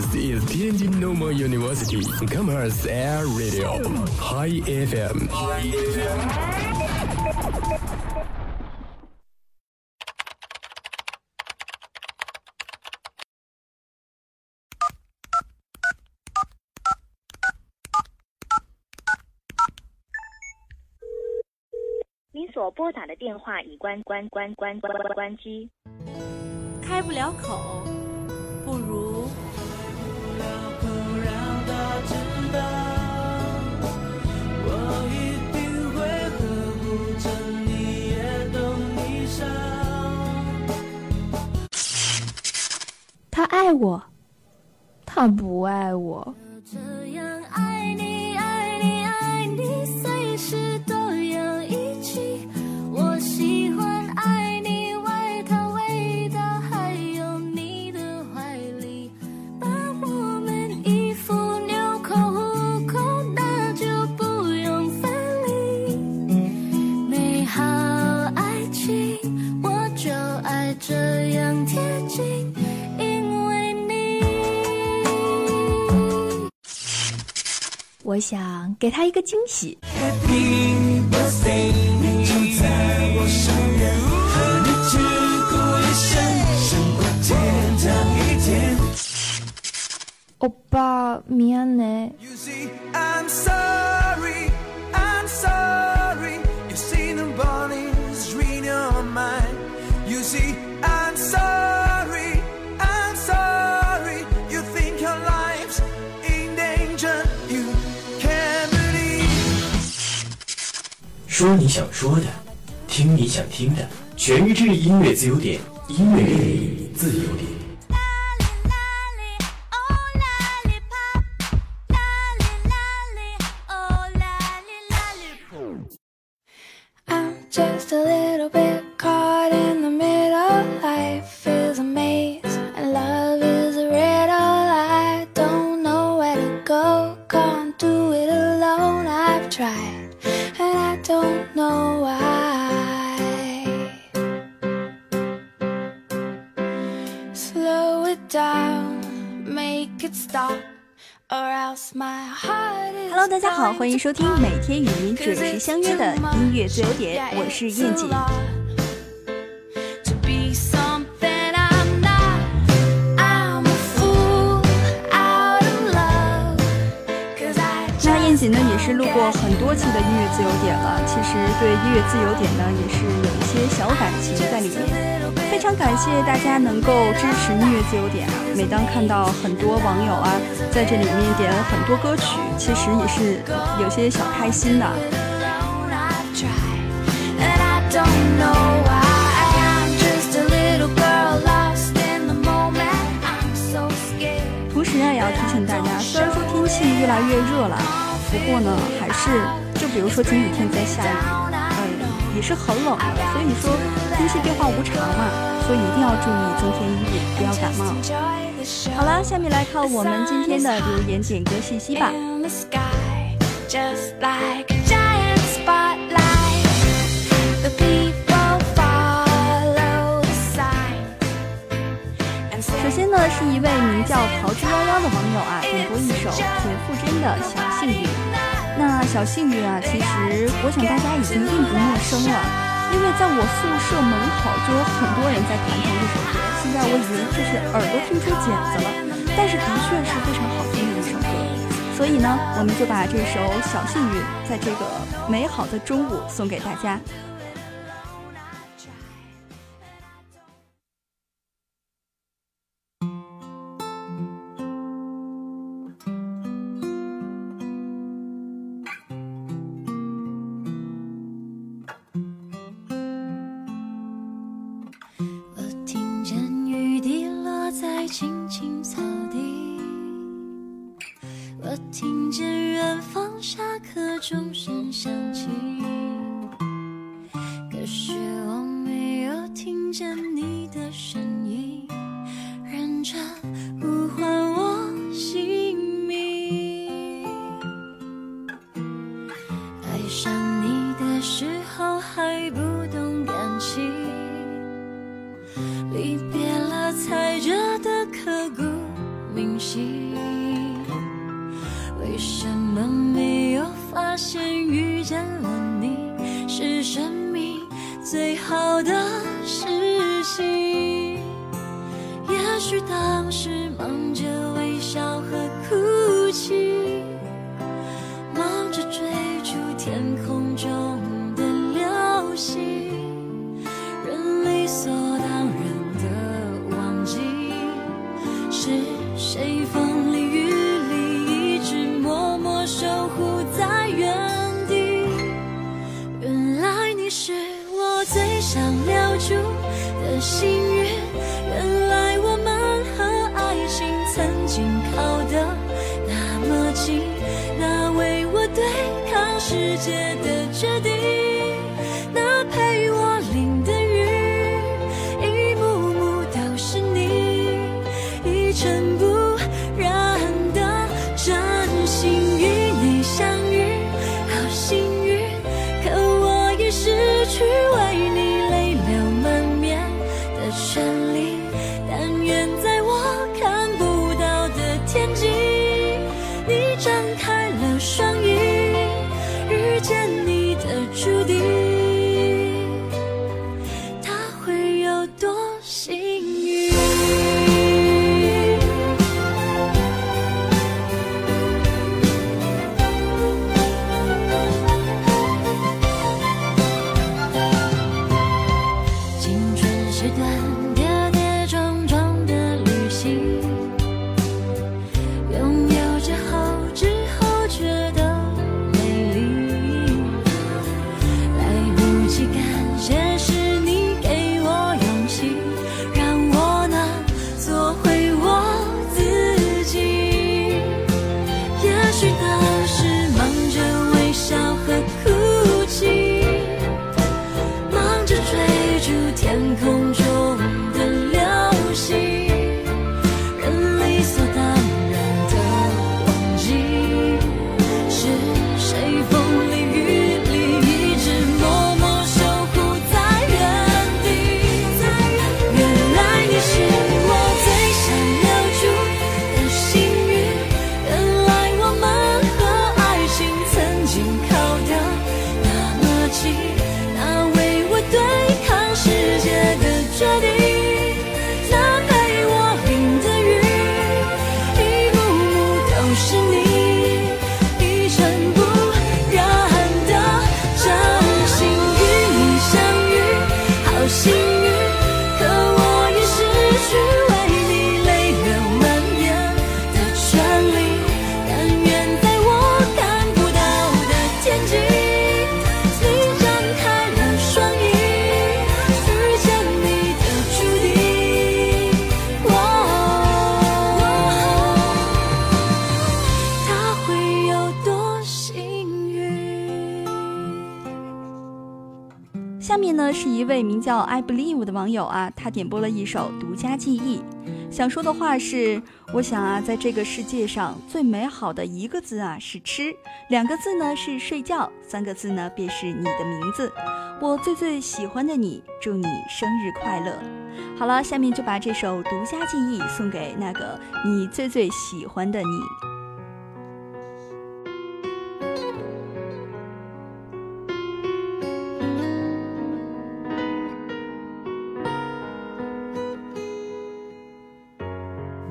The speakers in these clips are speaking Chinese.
This is Tianjin Normal University Commerce Air Radio Hi FM。您所拨打的电话已关关关关关关机。开不了口，不如他爱我，他不爱我。给他一个惊喜。Happy birthday 你就在我身边和你一生胜过天堂一天欧巴咩啊内说你想说的，听你想听的，全智制音乐自由点，音乐给你自由点。欢迎收听每天与您准时相约的音乐自由点，我是燕姐。那燕姐呢也是录过很多期的音乐自由点了，其实对音乐自由点呢也是有一些小感情在里面。非常感谢大家能够支持音乐自由点啊！每当看到很多网友啊在这里面点了很多歌曲，其实也是有些小开心的。同时啊，也要提醒大家，虽然说天气越来越热了，不过呢，还是就比如说前几天在下雨，也是很冷的，所以说天气变化无常嘛，所以一定要注意增添衣物，不要感冒。好了，下面来看我们今天的留言点歌信息吧。首先呢，是一位名叫桃之夭夭的网友啊，点播一首田馥甄的《小幸运》。小幸运啊，其实我想大家已经并不陌生了，因为在我宿舍门口就有很多人在弹唱这首歌。现在我已经就是耳朵听出茧子了，但是的确是非常好听的一首歌。所以呢，我们就把这首《小幸运》在这个美好的中午送给大家。曾经靠得那么近，那为我对抗世界的决定，位名叫 I Believe 的网友啊，他点播了一首《独家记忆》，想说的话是：我想啊，在这个世界上最美好的一个字啊是吃，两个字呢是睡觉，三个字呢便是你的名字。我最最喜欢的你，祝你生日快乐。好了，下面就把这首《独家记忆》送给那个你最最喜欢的你。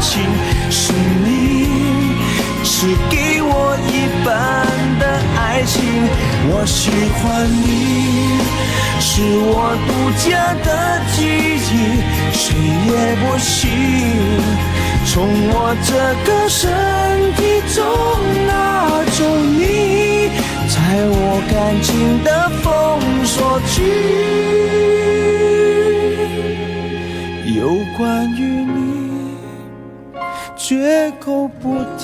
情是你，是给我一半的爱情。我喜欢你，是我独家的记忆，谁也不行。从我这个身体中拿走你，在我感情的封锁区，有关，绝口不提，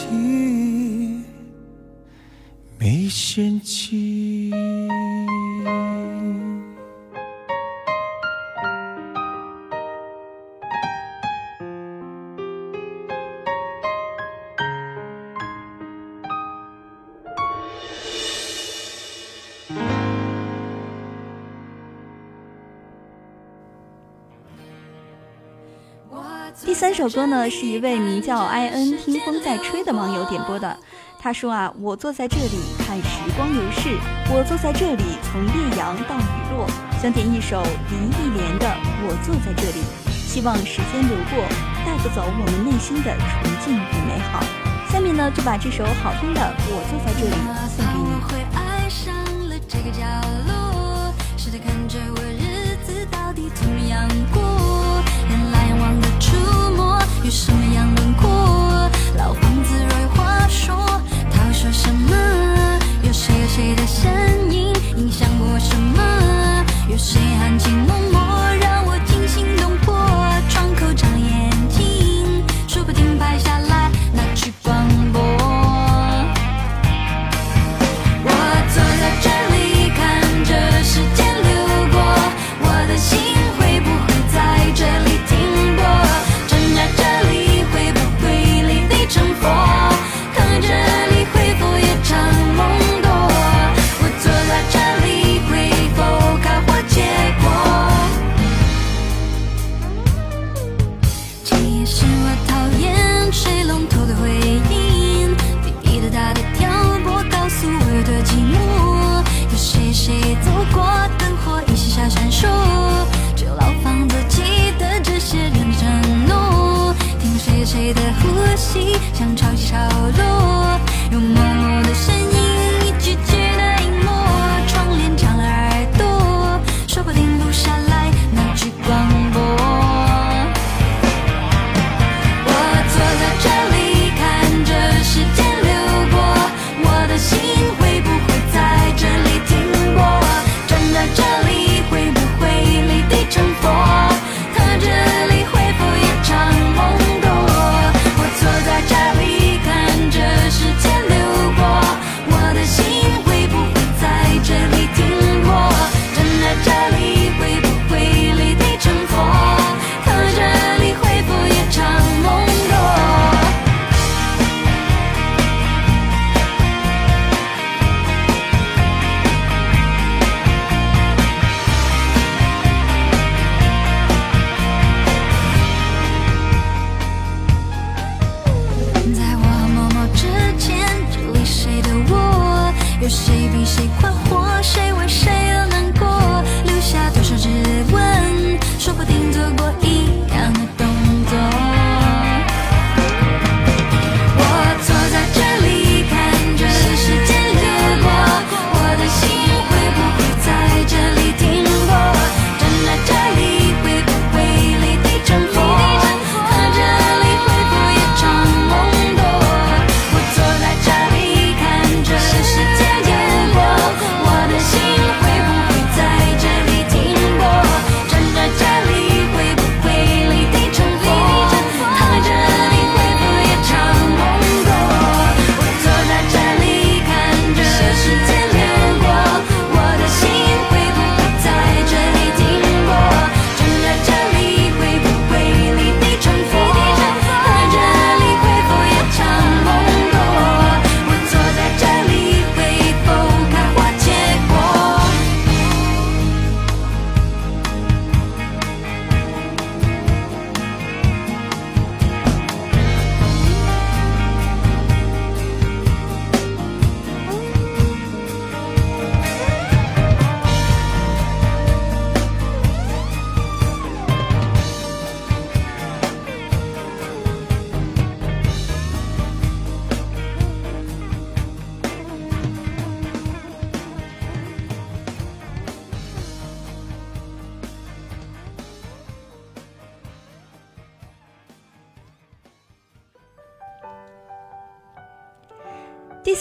第三首歌呢，是一位名叫艾恩听风在吹的网友点播的。他说啊，我坐在这里看时光流逝，我坐在这里从烈阳到雨落，想点一首林忆莲的《我坐在这里》，希望时间流过带不走我们内心的纯净与美好。下面呢，就把这首好听的《我坐在这里》送给你。会爱上了这个角落，试着看着我日子到底怎么样过，什么样轮廓？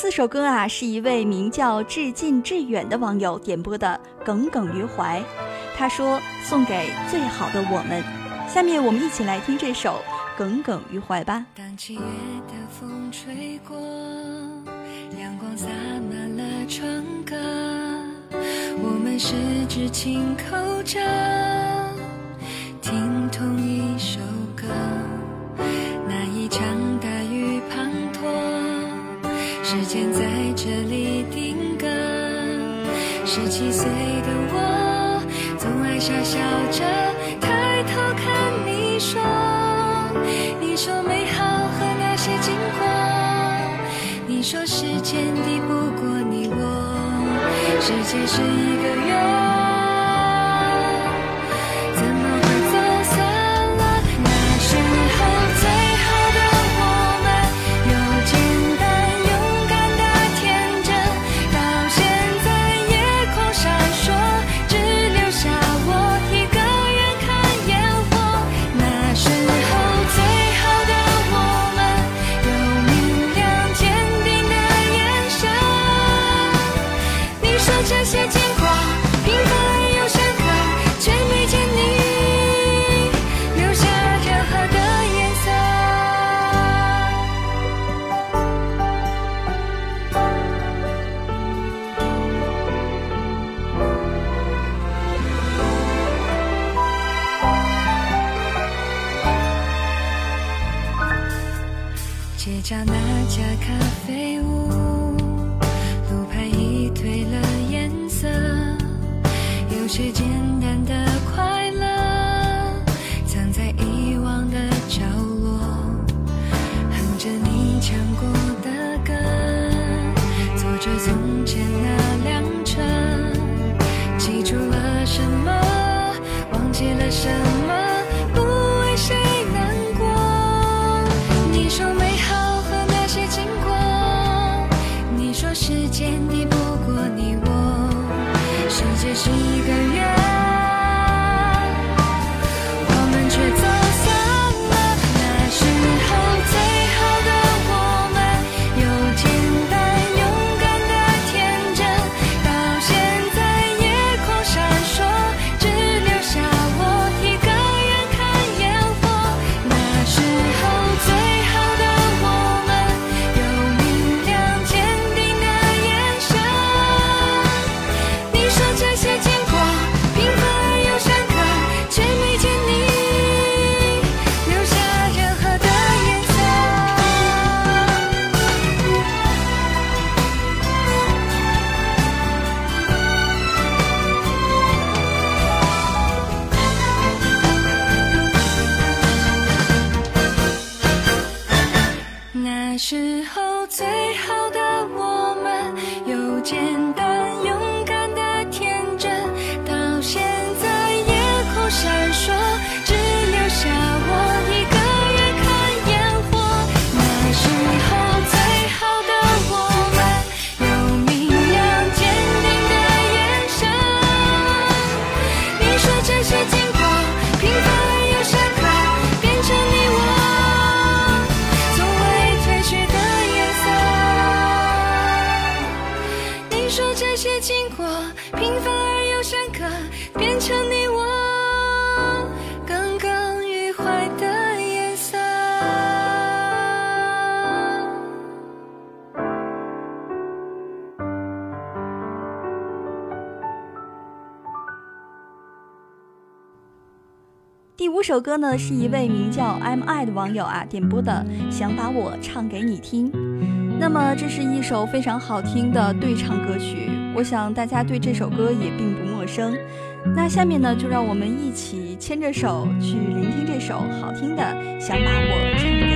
四首歌啊，是一位名叫致敬致远的网友点播的《耿耿于怀》，他说送给最好的我们。下面我们一起来听这首《耿耿于怀》吧。当七月的风吹过，阳光洒满了窗格，我们十指紧扣着。这里定格十七岁的我总爱傻笑着抬头看你说你说美好和那些经过你说时间敌不过你我世界是一个圆这些经过平凡而又深刻却没见你留下任何的颜色？街角那家咖啡屋那时候最好的我们有简单首歌呢是一位名叫 mi 的网友啊点播的想把我唱给你听。那么这是一首非常好听的对唱歌曲我想大家对这首歌也并不陌生。那下面呢就让我们一起牵着手去聆听这首好听的想把我唱给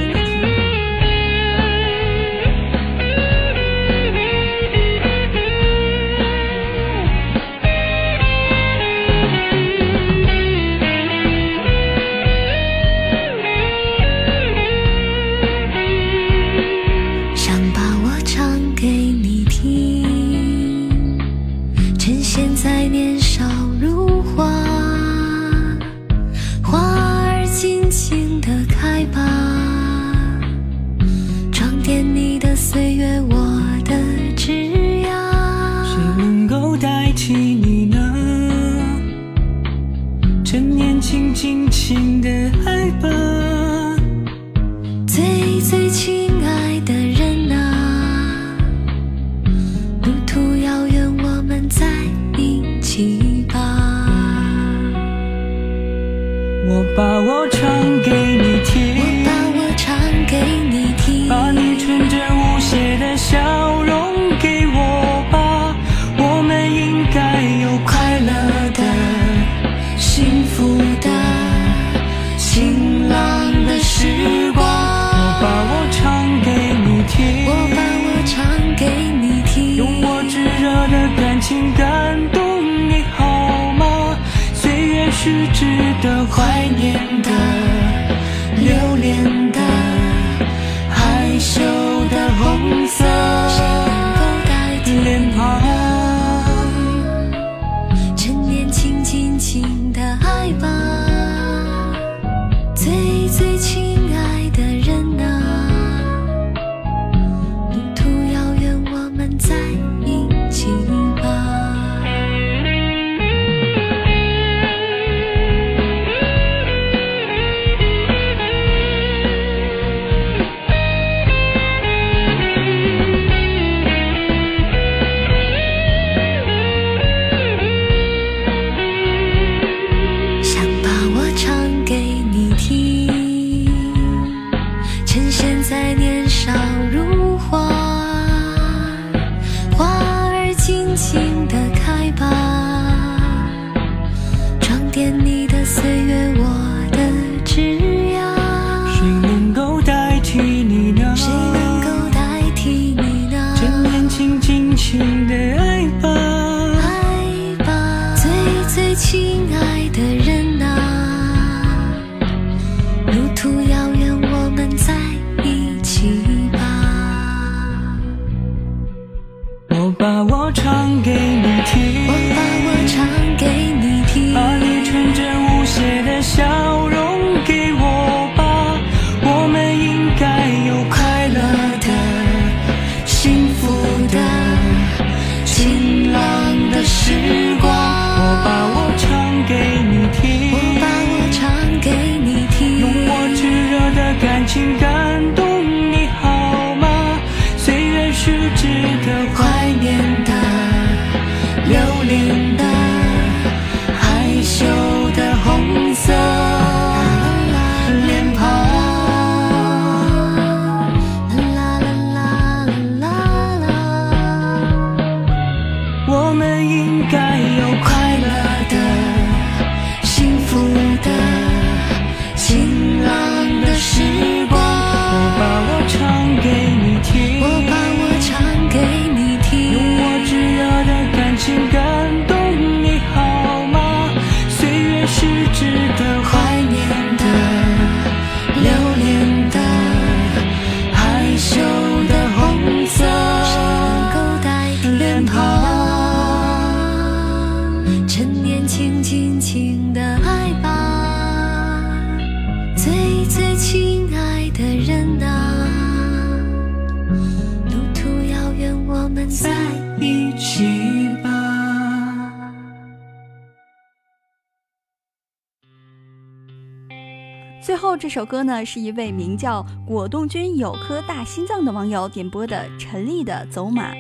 首歌呢，是一位名叫果冻君有颗大心脏的网友点播的陈粒的《走马》。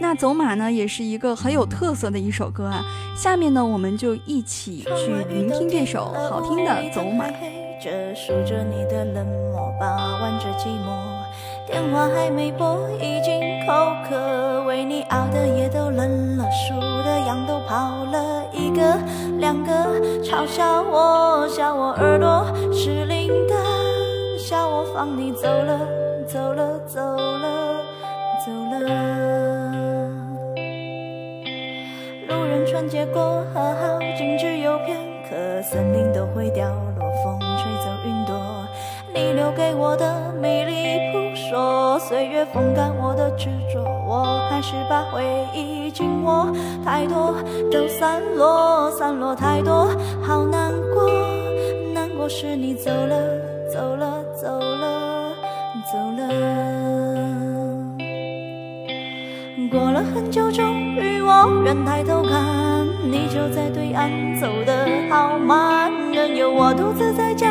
那《走马》呢，也是一个很有特色的一首歌啊。下面呢，我们就一起去聆听这首好听的《走马》。这数着你的冷漠，把玩着寂寞。电话还没拨，已经口渴。为你熬的夜都冷了，数的羊都跑了一个两个。嘲笑我，笑我耳朵失灵的，笑我放你走了，走了，走了，走了。路人穿街过河，好景只有片刻，森林都会凋落，你留给我的迷离扑朔，岁月风干我的执着，我还是把回忆紧握。太多都散落，散落太多，好难过，难过是你走了，走了，走了，走了。过了很久，终于我愿抬头看，你就在对岸，走得好慢，任由我独自在假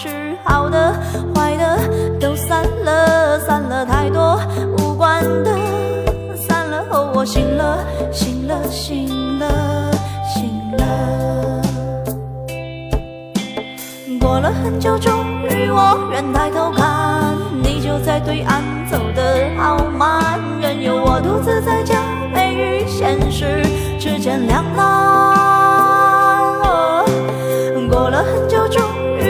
是好的，坏的都散了，散了太多无关的，散了后我醒了，醒了，醒了，醒了。过了很久，终于我愿抬头看，你就在对岸，走得好慢，任由我独自在假寐与现实之间两难。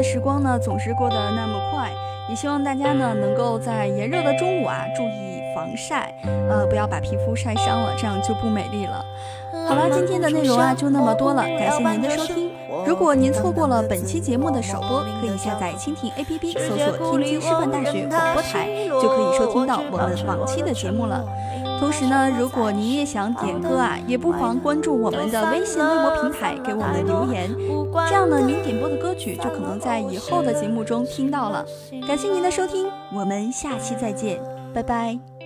的时光呢总是过得那么快，也希望大家呢能够在炎热的中午啊注意防晒，呃，不要把皮肤晒伤了，这样就不美丽了。好了，今天的内容啊就那么多了，感谢您的收听。如果您错过了本期节目的首播，可以下载蜻蜓 APP 搜索“天津师范大学广播台”，就可以收听到我们往期的节目了。同时呢，如果您也想点歌啊，也不妨关注我们的微信微博平台，给我们留言，这样呢，您点播的歌曲就可能在以后的节目中听到了。感谢您的收听，我们下期再见，拜拜。